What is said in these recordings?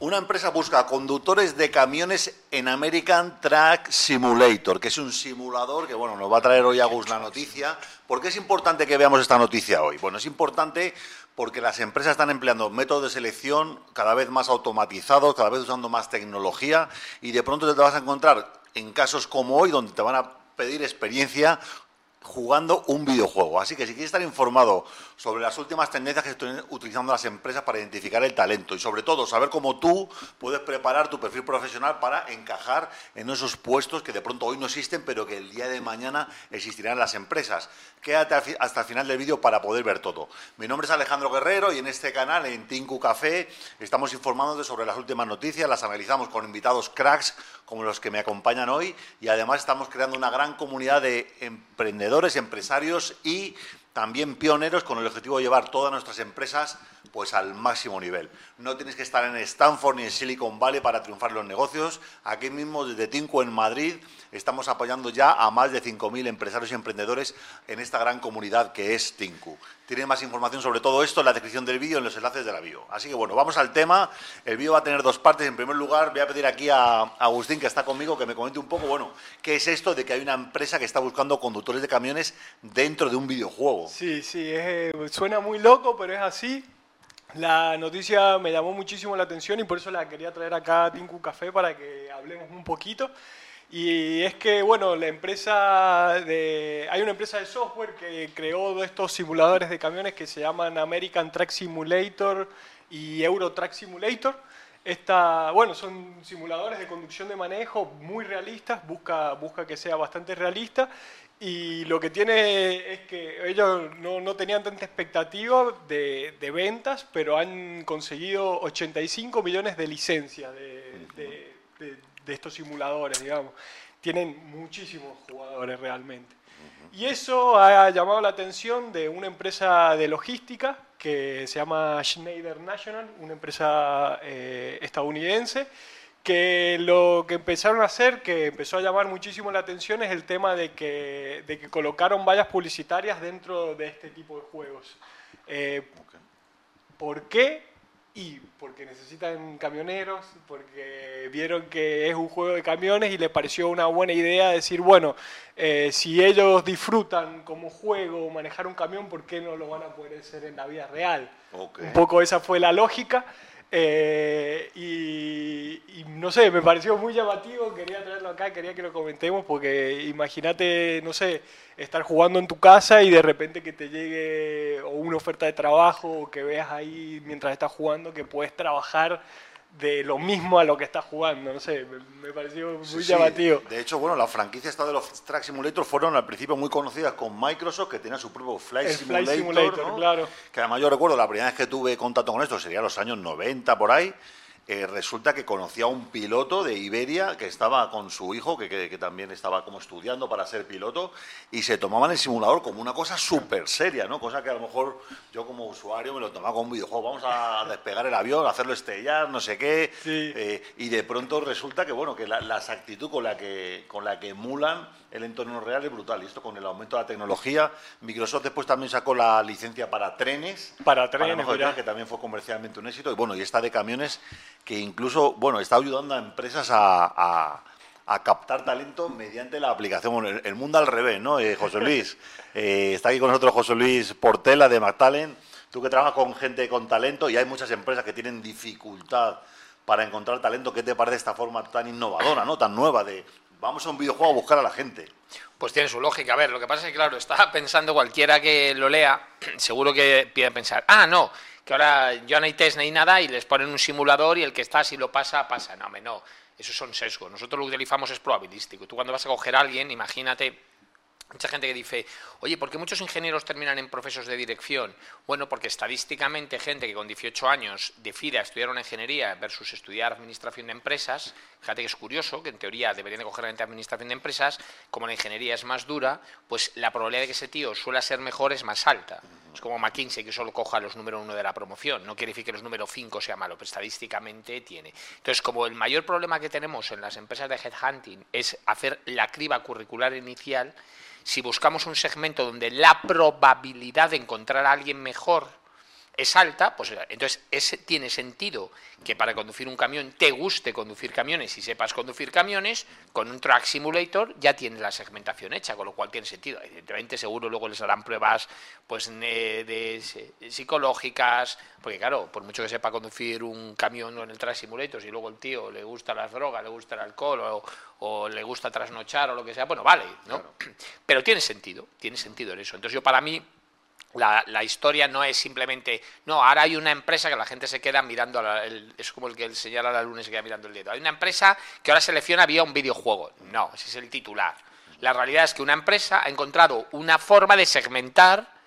Una empresa busca conductores de camiones en American Track Simulator, que es un simulador que bueno, nos va a traer hoy Agus la noticia. ¿Por qué es importante que veamos esta noticia hoy? Bueno, es importante porque las empresas están empleando métodos de selección cada vez más automatizados, cada vez usando más tecnología y de pronto te vas a encontrar en casos como hoy donde te van a pedir experiencia jugando un videojuego. Así que si quieres estar informado sobre las últimas tendencias que están utilizando las empresas para identificar el talento y sobre todo saber cómo tú puedes preparar tu perfil profesional para encajar en esos puestos que de pronto hoy no existen pero que el día de mañana existirán en las empresas. Quédate hasta el final del vídeo para poder ver todo. Mi nombre es Alejandro Guerrero y en este canal, en Tinku Café, estamos informándote sobre las últimas noticias, las analizamos con invitados cracks como los que me acompañan hoy y además estamos creando una gran comunidad de emprendedores, empresarios y también pioneros con el objetivo de llevar todas nuestras empresas pues al máximo nivel. No tienes que estar en Stanford ni en Silicon Valley para triunfar en los negocios. Aquí mismo desde Tinku en Madrid estamos apoyando ya a más de 5.000 empresarios y emprendedores en esta gran comunidad que es Tinku. Tienen más información sobre todo esto en la descripción del vídeo, en los enlaces de la bio. Así que bueno, vamos al tema. El vídeo va a tener dos partes. En primer lugar, voy a pedir aquí a Agustín, que está conmigo, que me comente un poco, bueno, qué es esto de que hay una empresa que está buscando conductores de camiones dentro de un videojuego. Sí, sí, eh, suena muy loco, pero es así. La noticia me llamó muchísimo la atención y por eso la quería traer acá a Tinku Café para que hablemos un poquito. Y es que, bueno, la empresa de, hay una empresa de software que creó estos simuladores de camiones que se llaman American Track Simulator y Euro Track Simulator. Esta, bueno, son simuladores de conducción de manejo muy realistas, busca, busca que sea bastante realista y lo que tiene es que ellos no, no tenían tanta expectativa de, de, ventas, pero han conseguido 85 millones de licencias de, de, de estos simuladores, digamos. Tienen muchísimos jugadores realmente. Y eso ha llamado la atención de una empresa de logística que se llama Schneider National, una empresa eh, estadounidense, que lo que empezaron a hacer, que empezó a llamar muchísimo la atención, es el tema de que, de que colocaron vallas publicitarias dentro de este tipo de juegos. Eh, ¿Por qué? Y porque necesitan camioneros, porque vieron que es un juego de camiones y les pareció una buena idea decir, bueno, eh, si ellos disfrutan como juego manejar un camión, ¿por qué no lo van a poder hacer en la vida real? Un poco esa fue la lógica. Eh, y, no sé, me pareció muy llamativo, quería traerlo acá, quería que lo comentemos, porque imagínate, no sé, estar jugando en tu casa y de repente que te llegue una oferta de trabajo o que veas ahí mientras estás jugando que puedes trabajar de lo mismo a lo que está jugando, no sé, me, pareció muy llamativo. De hecho, bueno, la franquicia esta de los Track Simulator fueron al principio muy conocidas con Microsoft, que tenía su propio Flight Simulator, claro. que además yo recuerdo la primera vez que tuve contacto con esto, sería los años 90 por ahí, eh, resulta que conocía a un piloto de Iberia que estaba con su hijo, que, que, también estaba como estudiando para ser piloto, y se tomaban el simulador como una cosa súper seria, ¿no? Cosa que a lo mejor yo como usuario me lo tomaba como un videojuego, vamos a despegar el avión, hacerlo estallar, no sé qué, eh, y de pronto resulta que, bueno, que la, la, exactitud con la que, con la que emulan el entorno real es brutal, y esto con el aumento de la tecnología, Microsoft después también sacó la licencia para trenes, para trenes, para que también fue comercialmente un éxito, y bueno, y esta de camiones que incluso, bueno, está ayudando a empresas a, captar talento mediante la aplicación. el, mundo al revés, ¿no? Eh, José Luis, eh, está aquí con nosotros José Luis Portela de McTalent. Tú que trabajas con gente con talento y hay muchas empresas que tienen dificultad para encontrar talento. ¿Qué te parece esta forma tan innovadora, ¿no? tan nueva de vamos a un videojuego a buscar a la gente? Pues tiene su lógica. A ver, lo que pasa es que, claro, está pensando cualquiera que lo lea, seguro que pide pensar, ah, no, que ahora ya no hay test ni nada y les ponen un simulador y el que está, si lo pasa, pasa. No, no, esos son sesgos. Nosotros lo que utilizamos es probabilístico. Tú cuando vas a coger a alguien, imagínate Mucha gente que dice, oye, ¿por qué muchos ingenieros terminan en procesos de dirección? Bueno, porque estadísticamente gente que con 18 años decide estudiar una ingeniería versus estudiar administración de empresas, fíjate que es curioso, que en teoría deberían de coger la administración de empresas, como la ingeniería es más dura, pues la probabilidad de que ese tío suele ser mejor es más alta. Es como McKinsey, que solo coja los números uno de la promoción. No quiere decir que los números 5 sea malo, pero estadísticamente tiene. Entonces, como el mayor problema que tenemos en las empresas de headhunting es hacer la criba curricular inicial, si buscamos un segmento donde la probabilidad de encontrar a alguien mejor es alta, pues entonces ese tiene sentido que para conducir un camión te guste conducir camiones y sepas conducir camiones, con un track simulator ya tienes la segmentación hecha, con lo cual tiene sentido. Evidentemente seguro luego les harán pruebas pues de, psicológicas, porque claro, por mucho que sepa conducir un camión en el track simulator, si luego el tío le gusta las drogas, le gusta el alcohol o, o le gusta trasnochar o lo que sea, bueno, vale, ¿no? Pero tiene sentido, tiene sentido en eso. Entonces yo para mí la, la, historia no es simplemente, no, ahora hay una empresa que la gente se queda mirando, es como el que el señala la luna se queda mirando el dedo. Hay una empresa que ahora selecciona vía un videojuego. No, ese es el titular. La realidad es que una empresa ha encontrado una forma de segmentar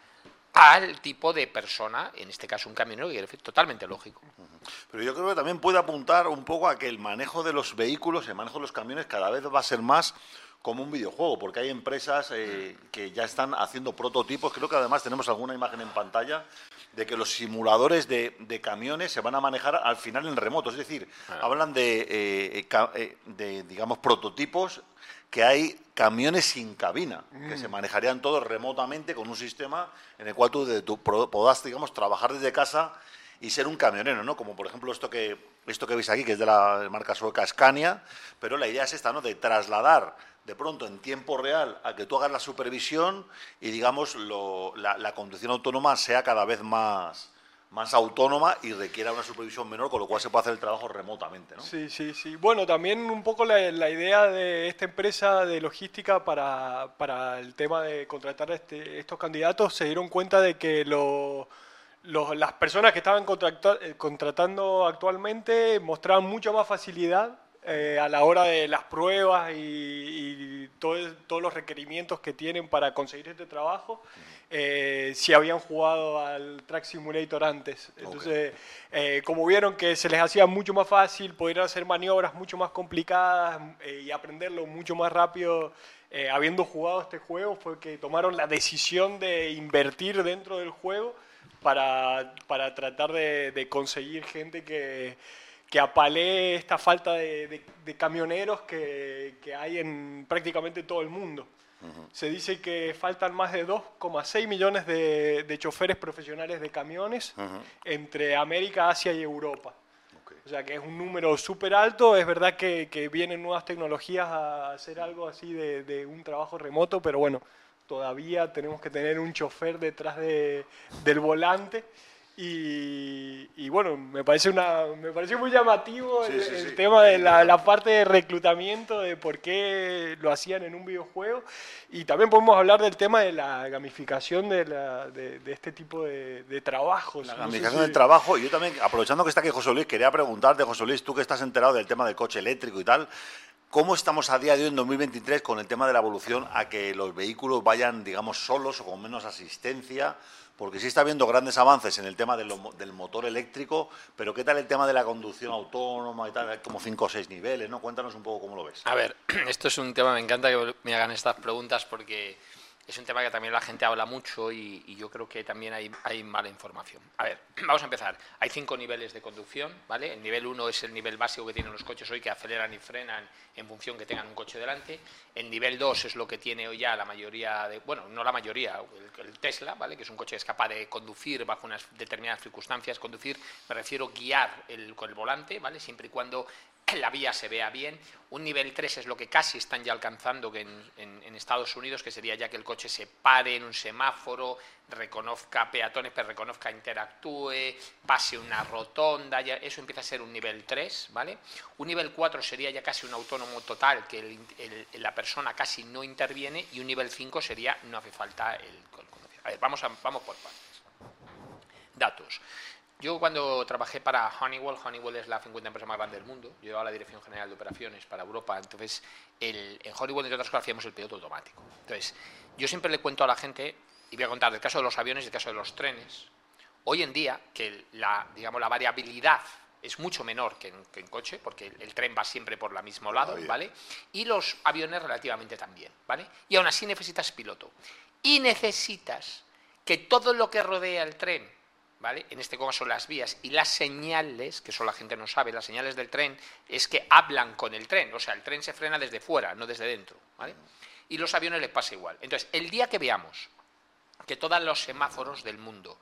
al tipo de persona, en este caso un camionero, que es totalmente lógico. Pero yo creo que también puede apuntar un poco a que el manejo de los vehículos, el manejo de los camiones cada vez va a ser más como un videojuego, porque hay empresas eh, que ya están haciendo prototipos. Creo que además tenemos alguna imagen en pantalla de que los simuladores de, camiones se van a manejar al final en remoto. Es decir, ah. hablan de, eh, eh, de, digamos, prototipos que hay camiones sin cabina, que se mm. manejarían todos remotamente con un sistema en el cual tú, tú podás, digamos, trabajar desde casa y ser un camionero, ¿no? Como por ejemplo esto que, esto que veis aquí, que es de la marca sueca Scania, pero la idea es esta, ¿no? De trasladar de pronto en tiempo real a que tú hagas la supervisión y digamos la, conducción autónoma sea cada vez más, más autónoma y requiera una supervisión menor, con lo cual se puede hacer el trabajo remotamente. ¿no? Sí, sí, sí. Bueno, también un poco la, idea de esta empresa de logística para, para el tema de contratar a este, estos candidatos se dieron cuenta de que las personas que estaban eh, contratando actualmente mostraban mucha más facilidad eh, a la hora de las pruebas y, todos los requerimientos que tienen para conseguir este trabajo, eh, si habían jugado al Track Simulator antes. Entonces, eh, como vieron que se les hacía mucho más fácil, poder hacer maniobras mucho más complicadas y aprenderlo mucho más rápido. habiendo jugado este juego, fue que tomaron la decisión de invertir dentro del juego para, para tratar de conseguir gente que, que apale esta falta de, camioneros que, hay en prácticamente todo el mundo. Se dice que faltan más de 2,6 millones de, choferes profesionales de camiones entre América, Asia y Europa. O sea que es un número súper alto. Es verdad que, vienen nuevas tecnologías a hacer algo así de, de, un trabajo remoto, pero bueno, todavía tenemos que tener un chofer detrás del volante. Y, bueno, me parece una me pareció muy llamativo el, tema de la, parte de reclutamiento, de por qué lo hacían en un videojuego. Y también podemos hablar del tema de la gamificación de, la, de, este tipo de, trabajos. La gamificación del trabajo. Y yo también, aprovechando que está aquí José Luis, quería preguntarte, José Luis, tú que estás enterado del tema del coche eléctrico y tal, ¿Cómo estamos a día de hoy, en 2023, con el tema de la evolución a que los vehículos vayan, digamos, solos o con menos asistencia? porque sí está habiendo grandes avances en el tema del, motor eléctrico, pero ¿qué tal el tema de la conducción autónoma y tal? Hay como cinco o seis niveles, ¿no? Cuéntanos un poco cómo lo ves. A ver, esto es un tema, me encanta que me hagan estas preguntas porque es un tema que también la gente habla mucho y, yo creo que también hay, hay, mala información. A ver, vamos a empezar. Hay cinco niveles de conducción, ¿vale? El nivel uno es el nivel básico que tienen los coches hoy, que aceleran y frenan en función que tengan un coche delante. El nivel dos es lo que tiene hoy ya la mayoría de, bueno, no la mayoría, el, Tesla, ¿vale? Que es un coche que es capaz de conducir bajo unas determinadas circunstancias. Conducir, me refiero guiar con el volante, ¿vale? Siempre y cuando la vía se vea bien. Un nivel 3 es lo que casi están ya alcanzando en, Estados Unidos, que sería ya que el coche se pare en un semáforo, reconozca peatones, pero reconozca, interactúe, pase una rotonda, ya, eso empieza a ser un nivel 3, ¿vale? Un nivel 4 sería ya casi un autónomo total, que la persona casi no interviene, y un nivel 5 sería no hace falta el, A ver, vamos, vamos por partes. Datos. Yo cuando trabajé para Honeywell, Honeywell es la 50 empresa más grande del mundo, yo llevaba la Dirección General de Operaciones para Europa, entonces el, en Honeywell, entre otras cosas, hacíamos el piloto automático. Entonces, yo siempre le cuento a la gente, y voy a contar del caso de los aviones y del caso de los trenes, hoy en día, que la, digamos, la variabilidad es mucho menor que en, coche, porque el, tren va siempre por el mismo lado, ¿vale? Y los aviones relativamente también, ¿vale? Y aún así necesitas piloto. Y necesitas que todo lo que rodea el tren en este caso las vías y las señales, que eso la gente no sabe, las señales del tren es que hablan con el tren, o sea, el tren se frena desde fuera, no desde dentro, Y los aviones les pasa igual. Entonces, el día que veamos que todos los semáforos del mundo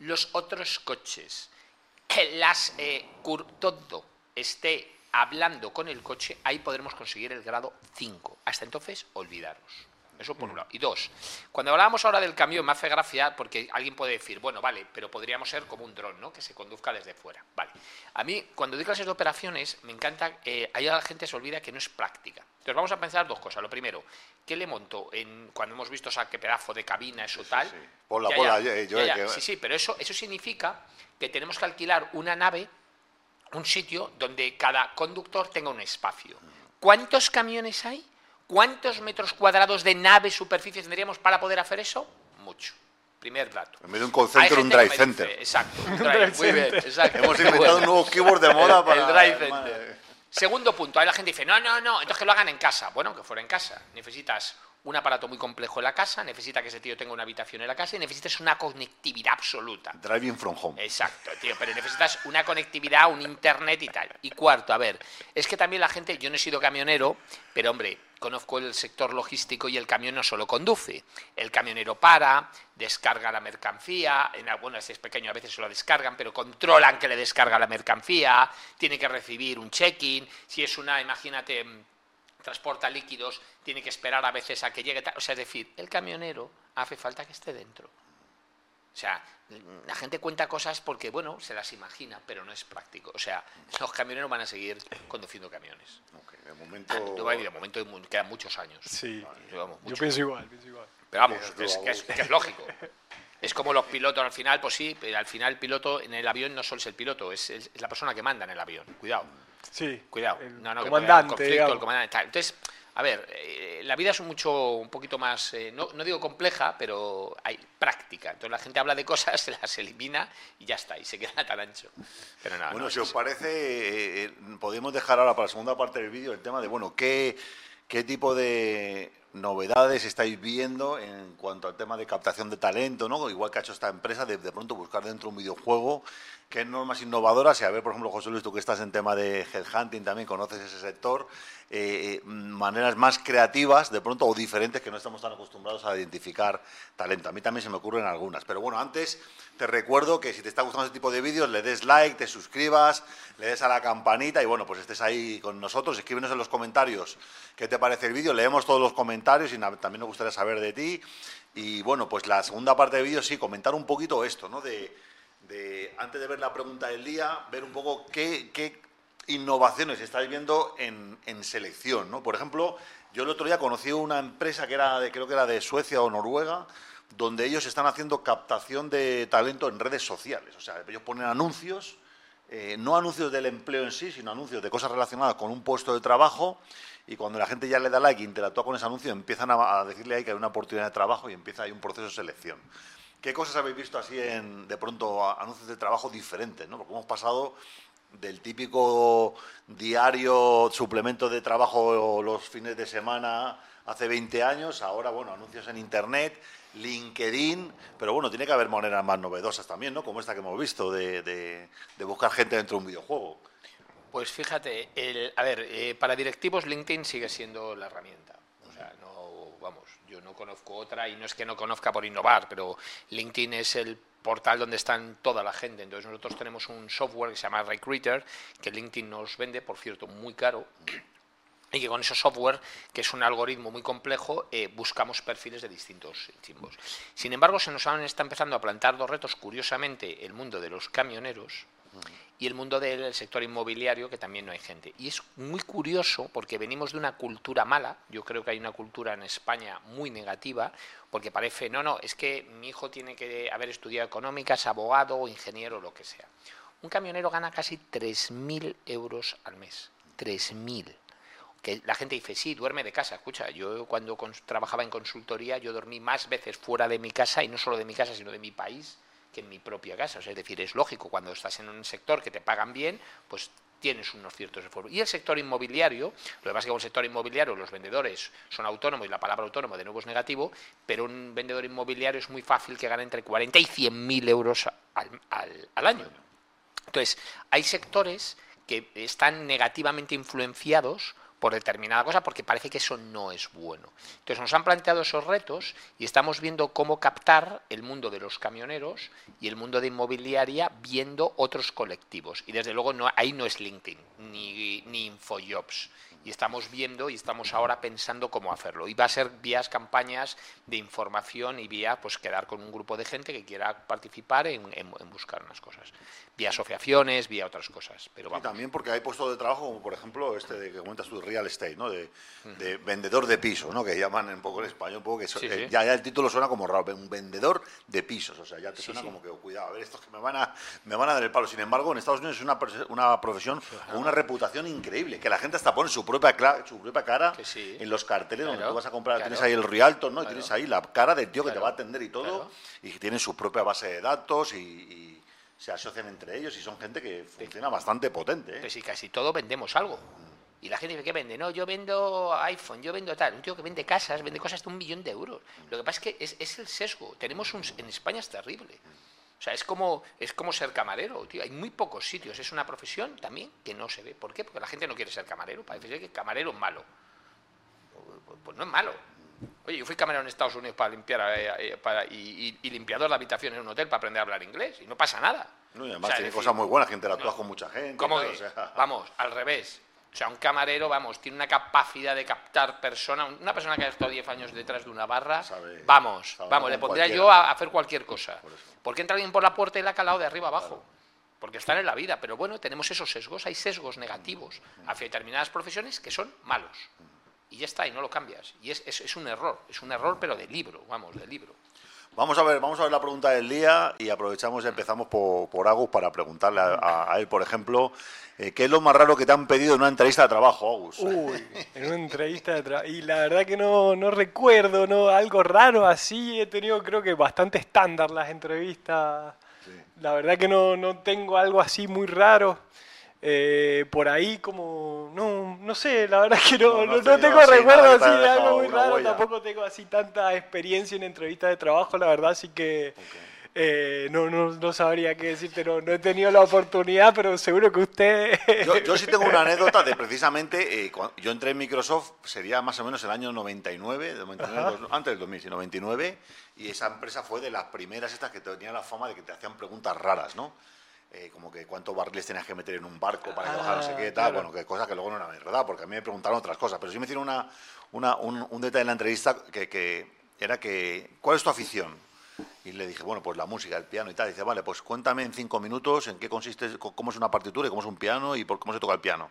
los otros coches, las, eh, todo esté hablando con el coche, ahí podremos conseguir el grado 5. Hasta entonces, olvidaros. Eso por un lado. Y dos, cuando hablábamos ahora del camión, me hace gracia porque alguien puede decir, bueno, vale, pero podríamos ser como un dron, ¿no? Que se conduzca desde fuera. Vale. A mí, cuando doy clases de operaciones, me encanta, eh, ahí la gente se olvida que no es práctica. Entonces vamos a pensar dos cosas. Lo primero, ¿qué le monto en, cuando hemos visto o sea, qué pedazo de cabina, eso tal? sí. Ponla, Ya, ponla, ya, yo- ya, ya. que- Sí, sí, pero eso, eso significa que tenemos que alquilar una nave un sitio donde cada conductor tenga un espacio. ¿Cuántos camiones hay? ¿Cuántos metros cuadrados de nave superficie tendríamos para poder hacer eso? Mucho. Primer dato. En vez de un call center, un gente que drive center. dice, exacto. Un drive drive, muy bien, exacto. Hemos inventado un nuevo keyboard de moda para... el drive center. Segundo punto, ahí la gente dice, no, no, no, entonces que lo hagan en casa. Bueno, que fuera en casa. Necesitas un aparato muy complejo en la casa, necesita que ese tío tenga una habitación en la casa y necesitas una conectividad absoluta. Driving from home. Exacto, tío, pero necesitas una conectividad, un internet y tal. Y cuarto, a ver, es que también la gente, yo no he sido camionero, pero hombre, conozco el sector logístico y el camión no solo conduce. El camionero para, descarga la mercancía, en algunas es pequeño a veces se lo descargan, pero controlan que le descarga la mercancía, tiene que recibir un check-in, si es una, imagínate, mm, transporta líquidos, tiene que esperar a veces a que llegue. tal. O sea, es decir, el camionero hace falta que esté dentro. O sea, la gente cuenta cosas porque, bueno, se las imagina, pero no es práctico. O sea, los camioneros van a seguir conduciendo camiones. Ok, de momento... Yo, de momento quedan muchos años. Sí. Vamos, Yo pienso igual, pienso igual. Pero vamos, es, vamos. que es- que es lógico. Es como los pilotos al final, pues sí, pero al final el piloto en el avión no solo es el piloto, es, es- es la persona que manda en el avión. Cuidado. Sí. Cuidado, El no, no, que comandante, conflicto, digamos. el comandante, tal. Entonces, a ver, eh, la vida es un mucho, un poquito más, eh, no, no digo compleja, pero hay práctica. Entonces la gente habla de cosas, se las elimina y ya está, y se queda tan ancho. Pero nada, Bueno, no, si os parece, eh, eh, podemos dejar ahora para la segunda parte del vídeo el tema de, bueno, qué, qué tipo de novedades estáis viendo en cuanto al tema de captación de talento, ¿no? Igual que ha hecho esta empresa, de, de pronto buscar dentro un videojuego, qué normas innovadoras, y a ver, por ejemplo, José Luis, tú que estás en tema de headhunting también, conoces ese sector, eh, eh, maneras más creativas, de pronto, o diferentes, que no estamos tan acostumbrados a identificar talento. A mí también se me ocurren algunas. Pero bueno, antes te recuerdo que si te está gustando este tipo de vídeos, le des like, te suscribas, le des a la campanita y bueno, pues estés ahí con nosotros. Escríbenos en los comentarios qué te parece el vídeo. Leemos todos los comentarios y también nos gustaría saber de ti. Y bueno, pues la segunda parte del vídeo sí, comentar un poquito esto, ¿no? De, antes de ver la pregunta del día, ver un poco qué, innovaciones estáis viendo en, en selección, ¿no? Por ejemplo, yo el otro día conocí una empresa que era de, creo que era de Suecia o Noruega, donde ellos están haciendo captación de talento en redes sociales. O sea, ellos ponen anuncios, eh, no anuncios del empleo en sí, sino anuncios de cosas relacionadas con un puesto de trabajo. Y cuando la gente ya le da like e interactúa con ese anuncio, empiezan a, a decirle ahí que hay una oportunidad de trabajo y empieza ahí un proceso de selección. ¿Qué cosas habéis visto así en, de pronto, anuncios de trabajo diferentes? ¿no? Porque hemos pasado del típico diario suplemento de trabajo los fines de semana hace 20 años, ahora, bueno, anuncios en Internet, LinkedIn, pero bueno, tiene que haber maneras más novedosas también, ¿no? Como esta que hemos visto, de buscar gente dentro de un videojuego. Pues fíjate, el, a ver, eh, para directivos LinkedIn sigue siendo la herramienta. Vamos, yo no conozco otra y no es que no conozca por innovar, pero LinkedIn es el portal donde están toda la gente. Entonces nosotros tenemos un software que se llama Recruiter, que LinkedIn nos vende, por cierto, muy caro. Y que con ese software, que es un algoritmo muy complejo, eh, buscamos perfiles de distintos tiempos. Sin embargo, se nos han, está empezando a plantar dos retos, curiosamente, el mundo de los camioneros y el mundo del sector inmobiliario, que también no hay gente. Y es muy curioso porque venimos de una cultura mala, yo creo que hay una cultura en España muy negativa, porque parece, no, no, es que mi hijo tiene que haber estudiado económicas, abogado o ingeniero, lo que sea. Un camionero gana casi 3.000 euros al mes. 3.000 que la gente dice, sí, duerme de casa. Escucha, yo cuando trabajaba en consultoría, yo dormí más veces fuera de mi casa, y no solo de mi casa, sino de mi país, que en mi propia casa. O sea, es decir, es lógico, cuando estás en un sector que te pagan bien, pues tienes unos ciertos esfuerzos. Y el sector inmobiliario, lo que pasa es que con el sector inmobiliario los vendedores son autónomos y la palabra autónomo de nuevo es negativo, pero un vendedor inmobiliario es muy fácil que gane entre 40 y 100 mil euros al, al- al año. Entonces, hay sectores que están negativamente influenciados por determinada cosa porque parece que eso no es bueno. Entonces nos han planteado esos retos y estamos viendo cómo captar el mundo de los camioneros y el mundo de inmobiliaria viendo otros colectivos. Y desde luego no, ahí no es LinkedIn ni, ni InfoJobs y estamos viendo y estamos ahora pensando cómo hacerlo. Y va a ser vías campañas de información y vía pues quedar con un grupo de gente que quiera participar en, buscar unas cosas. Vía asociaciones, vía otras cosas. Pero Y también porque hay puestos de trabajo como por ejemplo este de que comentas tú, real estate, ¿no? De, vendedor de pisos, ¿no? Que llaman en poco en español, un poco que eh, Ya, ya, el título suena como raro, un vendedor de pisos, o sea, ya te suena como que, cuidado, a ver, estos que me van a, me van a dar el palo. Sin embargo, en Estados Unidos es una, una profesión con una reputación increíble, que la gente hasta pone su propia, su propia cara en los carteles donde tú vas a comprar. Tienes ahí el Rialto, ¿no? Y tienes ahí la cara del tío que te va a atender y todo. Y que tienen su propia base de datos y, se asocian entre ellos y son gente que funciona bastante potente. ¿eh? Pues sí, casi todo vendemos algo. Y la gente dice, ¿qué vende? No, yo vendo iPhone, yo vendo tal. Un tío que vende casas, vende cosas de un millón de euros. Lo que pasa es que es, es el sesgo. Tenemos un, en España es terrible. O sea, es como, es como ser camarero, tío. Hay muy pocos sitios. Es una profesión también que no se ve. ¿Por qué? Porque la gente no quiere ser camarero. Parece que camarero es malo. Pues, no es malo. Oye, yo fui camarero en Estados Unidos para limpiar eh, eh, y, limpiador de habitación en un hotel para aprender a hablar inglés y no pasa nada. No, y además tiene cosas muy buenas, gente interactúa con mucha gente. ¿Cómo Vamos, al revés. O sea, un camarero, vamos, tiene una capacidad de captar personas. Una persona que ha estado 10 años detrás de una barra, vamos, vamos, le pondría yo a hacer cualquier cosa. Por, qué entra alguien por la puerta y la ha calado de arriba abajo? Porque están en la vida. Pero bueno, tenemos esos sesgos, hay sesgos negativos hacia determinadas profesiones que son malos. Y ya está, y no lo cambias. Y es, es, un error, es un error, pero de libro, vamos, de libro. Vamos a ver, vamos a ver la pregunta del día y aprovechamos y empezamos por, por Agus para preguntarle a, él, por ejemplo, eh, ¿qué es lo más raro que te han pedido en una entrevista de trabajo, Agus? Uy, en una entrevista de trabajo. Y la verdad que no, no recuerdo, ¿no? Algo raro así. He tenido, creo que, bastante estándar las entrevistas. La verdad que no, no tengo algo así muy raro. Eh, por ahí como, no, no sé, la verdad que no, no, tengo recuerdos así de algo muy raro, tampoco tengo así tanta experiencia en entrevistas de trabajo, la verdad, así que eh, no, no, no, sabría qué decirte, no, no he tenido la oportunidad, pero seguro que usted... Yo, sí tengo una anécdota de precisamente, eh, yo entré en Microsoft, sería más o menos el año 99, 99 antes del 2000, 99, y esa empresa fue de las primeras estas que tenían la fama de que te hacían preguntas raras, ¿no? Eh, como que cuántos barriles tenías que meter en un barco para que bajara no sé qué, ah, tal, bueno, que cosas que luego no eran verdad, porque a mí me preguntaron otras cosas, pero sí me hicieron una, una un, un, detalle en la entrevista que, que, era que, ¿cuál es tu afición? Y le dije, bueno, pues la música, el piano y tal. Y dice, vale, pues cuéntame en cinco minutos en qué consiste, cómo es una partitura y cómo es un piano y por cómo se toca el piano.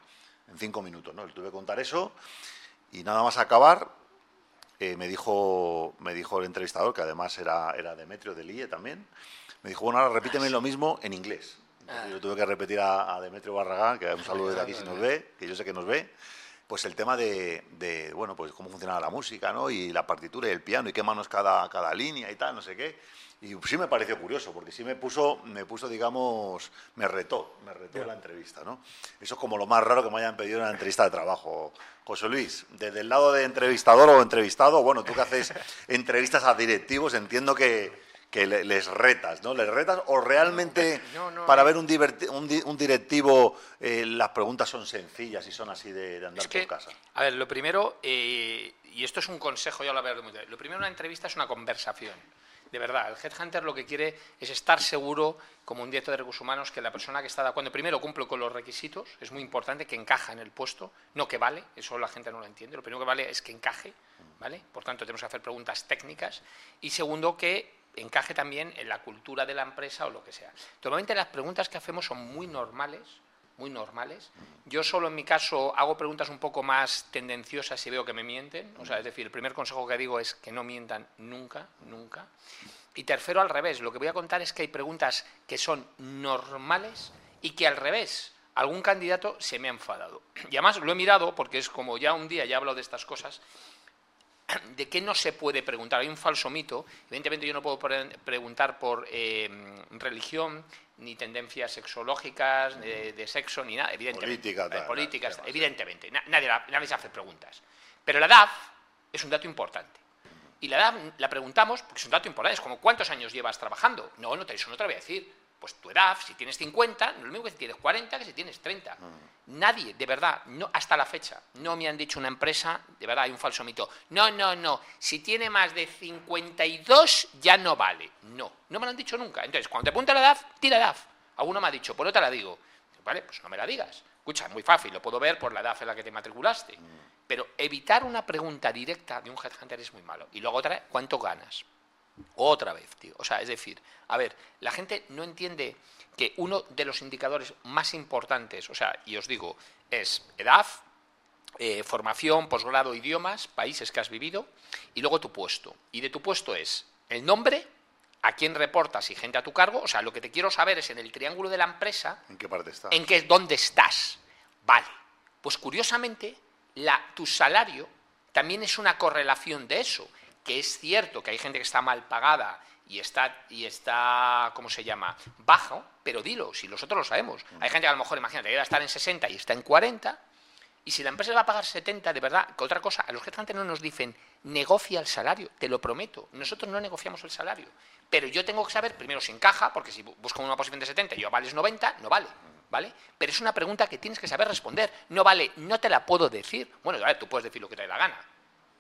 En cinco minutos, ¿no? Le tuve que contar eso y nada más acabar, eh, me, dijo, me dijo el entrevistador, que además era, era Demetrio de Lie también, me dijo, bueno, ahora repíteme lo mismo en inglés. Ah. Yo tuve que repetir a, Demetrio Barragán, que un saludo desde aquí si nos ve, que yo sé que nos ve, pues el tema de, bueno, pues cómo funcionaba la música, ¿no? Y la partitura y el piano y qué manos cada, cada línea y tal, no sé qué. Y sí me pareció curioso, porque sí me puso, me puso, digamos, me retó, me retó la entrevista, ¿no? Eso es como lo más raro que me hayan pedido en una entrevista de trabajo. José Luis, desde el lado de entrevistador o entrevistado, bueno, tú que haces entrevistas a directivos, entiendo que, que les retas, ¿no? ¿Les retas o realmente para ver un, un, directivo eh, las preguntas son sencillas y son así de, andar por casa? A ver, lo primero, eh, y esto es un consejo, ya lo hablaré muy lo primero en una entrevista es una conversación. De verdad, el headhunter lo que quiere es estar seguro, como un director de recursos humanos, que la persona que está cuando primero cumple con los requisitos, es muy importante que encaja en el puesto, no que vale, eso la gente no lo entiende, lo primero que vale es que encaje, Por tanto, tenemos que hacer preguntas técnicas. Y segundo, que encaje también en la cultura de la empresa o lo que sea. Normalmente las preguntas que hacemos son muy normales, muy normales. Yo solo en mi caso hago preguntas un poco más tendenciosas si veo que me mienten. O sea, es decir, el primer consejo que digo es que no mientan nunca, nunca. Y tercero, al revés. Lo que voy a contar es que hay preguntas que son normales y que al revés algún candidato se me ha enfadado. Y además lo he mirado porque es como ya un día ya he hablado de estas cosas ¿De qué no se puede preguntar? Hay un falso mito. Evidentemente yo no puedo preguntar por eh, religión, ni tendencias sexológicas, de, sexo, ni nada, evidentemente. Política, políticas, evidentemente. Nadie, nadie se hace preguntas. Pero la edad es un dato importante. Y la edad la preguntamos porque es un dato importante. Es como, ¿cuántos años llevas trabajando? No, no te, eso no te lo voy a decir. Pues tu edad, si tienes 50, no es lo mismo que si tienes 40 que si tienes 30. Nadie, de verdad, no, hasta la fecha, no me han dicho una empresa, de verdad hay un falso mito. No, no, no, si tiene más de 52 ya no vale. No, no me lo han dicho nunca. Entonces, cuando te apunta la edad, tira edad. Alguno me ha dicho, pues no te la digo. Vale, pues no me la digas. Escucha, es muy fácil, lo puedo ver por la edad en la que te matriculaste. Pero evitar una pregunta directa de un headhunter es muy malo. Y luego otra, ¿cuánto ganas? Otra vez, tío. O sea, es decir, a ver, la gente no entiende que uno de los indicadores más importantes, o sea, y os digo, es edad, eh, formación, posgrado, idiomas, países que has vivido, y luego tu puesto. Y de tu puesto es el nombre, a quién reportas y gente a tu cargo. O sea, lo que te quiero saber es en el triángulo de la empresa. ¿En qué parte estás? En qué, dónde estás. Vale. Pues curiosamente, la, tu salario también es una correlación de eso que es cierto que hay gente que está mal pagada y está, y está ¿cómo se llama?, bajo, pero dilo, si nosotros lo sabemos. Hay gente que a lo mejor, imagínate, a estar en 60 y está en 40, y si la empresa va a pagar 70, de verdad, que otra cosa, a los antes no nos dicen, negocia el salario, te lo prometo, nosotros no negociamos el salario, pero yo tengo que saber primero si encaja, porque si busco una posición de 70 y yo vales 90, no vale. ¿Vale? Pero es una pregunta que tienes que saber responder. No vale, no te la puedo decir. Bueno, tú puedes decir lo que te dé la gana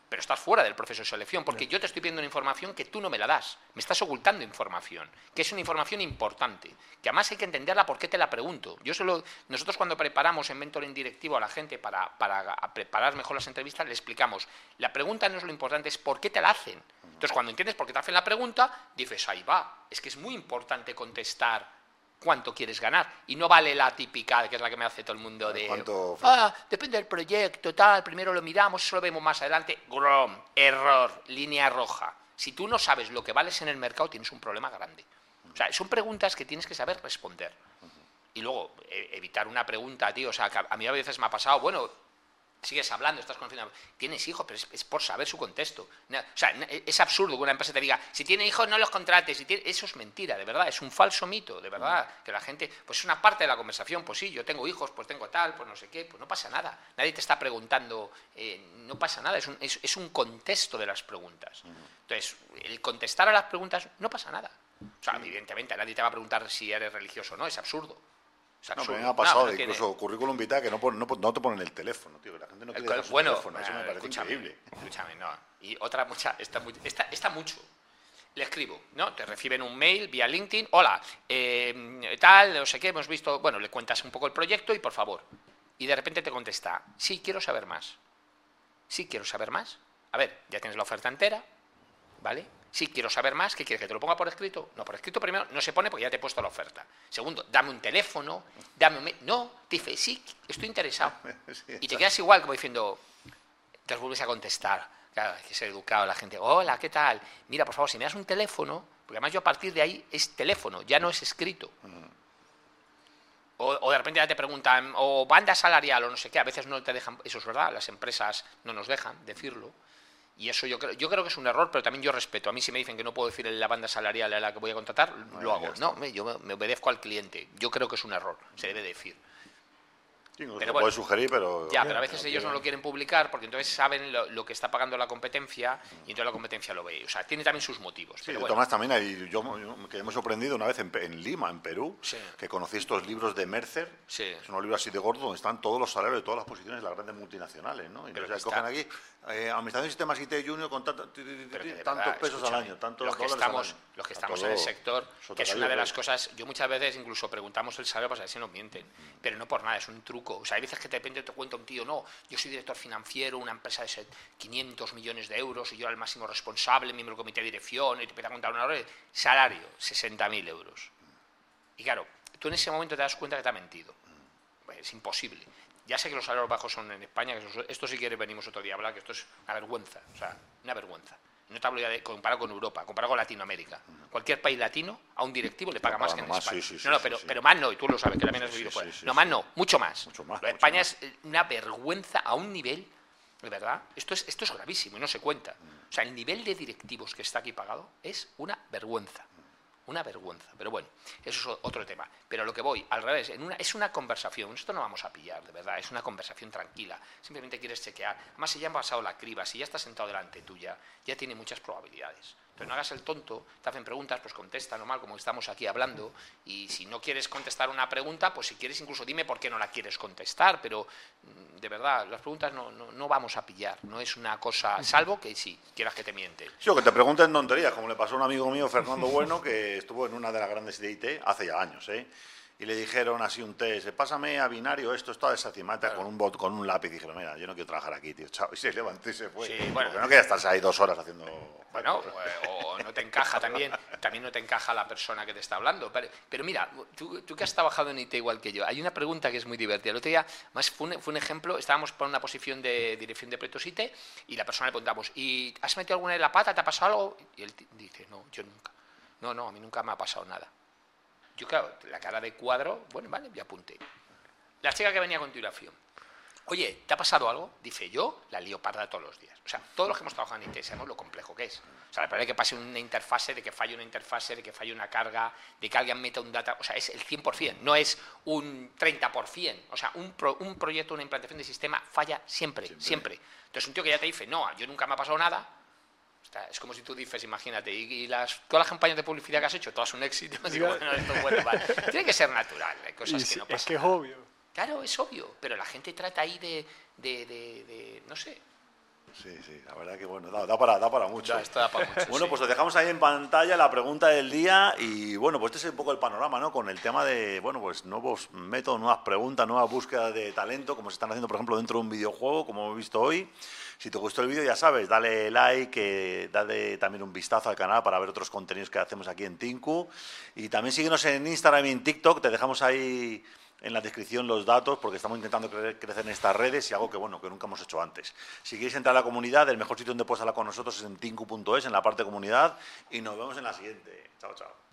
pero estás fuera del proceso de selección, porque yo te estoy pidiendo una información que tú no me la das, me estás ocultando información, que es una información importante, que además hay que entenderla por qué te la pregunto. Yo solo, nosotros cuando preparamos en mentoring directivo a la gente para, para preparar mejor las entrevistas, le explicamos, la pregunta no es lo importante, es por qué te la hacen. Entonces, cuando entiendes por qué te hacen la pregunta, dices, ahí va, es que es muy importante contestar cuánto quieres ganar. Y no vale la típica, que es la que me hace todo el mundo de... Ah, depende del proyecto, tal, primero lo miramos, eso lo vemos más adelante. Grom, error, línea roja. Si tú no sabes lo que vales en el mercado, tienes un problema grande. O sea, son preguntas que tienes que saber responder. Y luego, e, evitar una pregunta, tío, o sea, a mí a veces me ha pasado, bueno, sigues hablando, estás conociendo, tienes hijos, pero es, por saber su contexto. o sea, es absurdo que una empresa te diga, si tiene hijos no los contrates, si eso es mentira, de verdad, es un falso mito, de verdad, que la gente, pues es una parte de la conversación, pues sí, yo tengo hijos, pues tengo tal, pues no sé qué, pues no pasa nada, nadie te está preguntando, eh, no pasa nada, es un, es, un, contexto de las preguntas. Entonces, el contestar a las preguntas no pasa nada. O sea, evidentemente, nadie te va a preguntar si eres religioso o no, es absurdo. No, me ha pasado, incluso currículum vitae, que no, no, no, te ponen el teléfono, tío, que la gente no quiere el, bueno, teléfono, eso me parece increíble. Escúchame, no. Y otra mucha, está, está, mucho. Le escribo, ¿no? Te reciben un mail vía LinkedIn, hola, eh, tal, no sé qué, hemos visto, bueno, le cuentas un poco el proyecto y por favor. Y de repente te contesta, sí, quiero saber más. Sí, quiero saber más. A ver, ya tienes la oferta entera, ¿vale? Sí, quiero saber más. ¿Qué quieres? ¿Que te lo ponga por escrito? No, por escrito primero no se pone porque ya te he puesto la oferta. Segundo, dame un teléfono, dame un... No, te dice, sí, estoy interesado. y te quedas igual como diciendo, te vuelves a contestar. Claro, hay que ser educado la gente. Hola, ¿qué tal? Mira, por favor, si me das un teléfono, porque además yo a partir de ahí es teléfono, ya no es escrito. O, o, de repente ya te preguntan, o banda salarial o no sé qué, a veces no te dejan, eso es verdad, las empresas no nos dejan decirlo. Y eso yo creo, yo creo que es un error, pero también yo respeto. A mí si me dicen que no puedo decir la banda salarial a la que voy a contratar, lo hago. No, yo me obedezco al cliente. Yo creo que es un error, se debe decir pero puede sugerir, pero... Ya, pero a veces ellos no lo quieren publicar porque entonces saben lo, que está pagando la competencia y entonces la competencia lo ve. O sea, tiene también sus motivos. Sí, Tomás, también hay, yo, me quedé sorprendido una vez en, Lima, en Perú, que conocí estos libros de Mercer, sí. son unos libros así de gordo donde están todos los salarios de todas las posiciones de las grandes multinacionales, ¿no? Y entonces cogen aquí, eh, Administración de Sistemas IT Junior con tantos pesos al año, tantos los que estamos, Los que estamos en el sector, que es una de las cosas, yo muchas veces incluso preguntamos el salario para saber si nos mienten, pero no por nada, es un truco o sea, hay veces que de repente te cuenta un tío, no, yo soy director financiero, una empresa de 500 millones de euros y yo era el máximo responsable, miembro del comité de dirección, y te empieza a contar una hora salario, 60.000 euros. Y claro, tú en ese momento te das cuenta que te ha mentido. Pues es imposible. Ya sé que los salarios bajos son en España, que esto si quieres venimos otro día a hablar, que esto es una vergüenza, o sea, una vergüenza no te hablo ya de comparado con Europa, comparado con Latinoamérica. Cualquier país latino a un directivo le paga más que en España. no, no, pero, pero más no, y tú lo sabes, que también has vivido fuera. no, más no, mucho más. España es una vergüenza a un nivel, de verdad, esto es, esto es gravísimo y no se cuenta. O sea, el nivel de directivos que está aquí pagado es una vergüenza. Una vergüenza. Pero bueno, eso es otro tema. Pero lo que voy, al revés, en una, es una conversación. Esto no vamos a pillar, de verdad. Es una conversación tranquila. Simplemente quieres chequear. Además, si ya han pasado la criba, si ya está sentado delante tuya, ya tiene muchas probabilidades. Pero no hagas el tonto, te hacen preguntas, pues contesta normal, como estamos aquí hablando. Y si no quieres contestar una pregunta, pues si quieres incluso dime por qué no la quieres contestar. Pero mm, de verdad, las preguntas no, no, no vamos a pillar. No es una cosa, salvo que sí, quieras que te miente. Sí, o que te pregunten tonterías, como le pasó a un amigo mío, Fernando Bueno, que estuvo en una de las grandes de hace ya años, ¿eh? Y le dijeron así un test, pásame a binario esto, esto, esa cimata con un bot, con un lápiz. Y dijeron, mira, yo no quiero trabajar aquí, tío, chao. Y se levantó y se fue. Sí, bueno. Porque no quería estarse ahí dos horas haciendo... Bueno, o no te encaja también, también no te encaja la persona que te está hablando. Pero, pero mira, tú, tú, que has trabajado en IT igual que yo, hay una pregunta que es muy divertida. El otro día, más fue un, fue un ejemplo, estábamos por una posición de dirección de proyectos IT y la persona le preguntamos, ¿y has metido alguna en la pata? ¿Te ha pasado algo? Y él dice, no, yo nunca. No, no, a mí nunca me ha pasado nada. Yo, claro, la cara de cuadro, bueno, vale, me apunté. La chica que venía a continuación. Oye, ¿te ha pasado algo? Dice yo, la lío parda todos los días. O sea, todos los que hemos trabajado en IT sabemos lo complejo que es. O sea, la verdad de que pase una interfase, de que falle una interfase, de que falle una carga, de que alguien meta un data. O sea, es el 100%, no es un 30%. O sea, un, pro, un proyecto, una implantación de sistema falla siempre, siempre, siempre. Entonces, un tío que ya te dice, no, yo nunca me ha pasado nada, es como si tú dices, imagínate, y, las, todas las campañas de publicidad que has hecho, todas un éxito. Digo, bueno, esto es bueno, vale. Tiene que ser natural, hay cosas que no pasan. Es que es obvio. Claro, es obvio, pero la gente trata ahí de, de, de, de no sé. Sí, sí, la verdad que bueno, da, da para, da para mucho. Para bueno, sí. pues os dejamos ahí en pantalla la pregunta del día y bueno, pues este es un poco el panorama, ¿no? Con el tema de, bueno, pues nuevos métodos, nuevas preguntas, nuevas búsquedas de talento, como se están haciendo, por ejemplo, dentro de un videojuego, como hemos visto hoy. Si te gustó el vídeo, ya sabes, dale like, eh, dale también un vistazo al canal para ver otros contenidos que hacemos aquí en Tinku. Y también síguenos en Instagram y en TikTok, te dejamos ahí en la descripción los datos porque estamos intentando cre crecer en estas redes y algo que bueno que nunca hemos hecho antes. Si queréis entrar a la comunidad, el mejor sitio donde puedes hablar con nosotros es en tinku.es, en la parte de comunidad, y nos vemos en la siguiente. Chao, chao.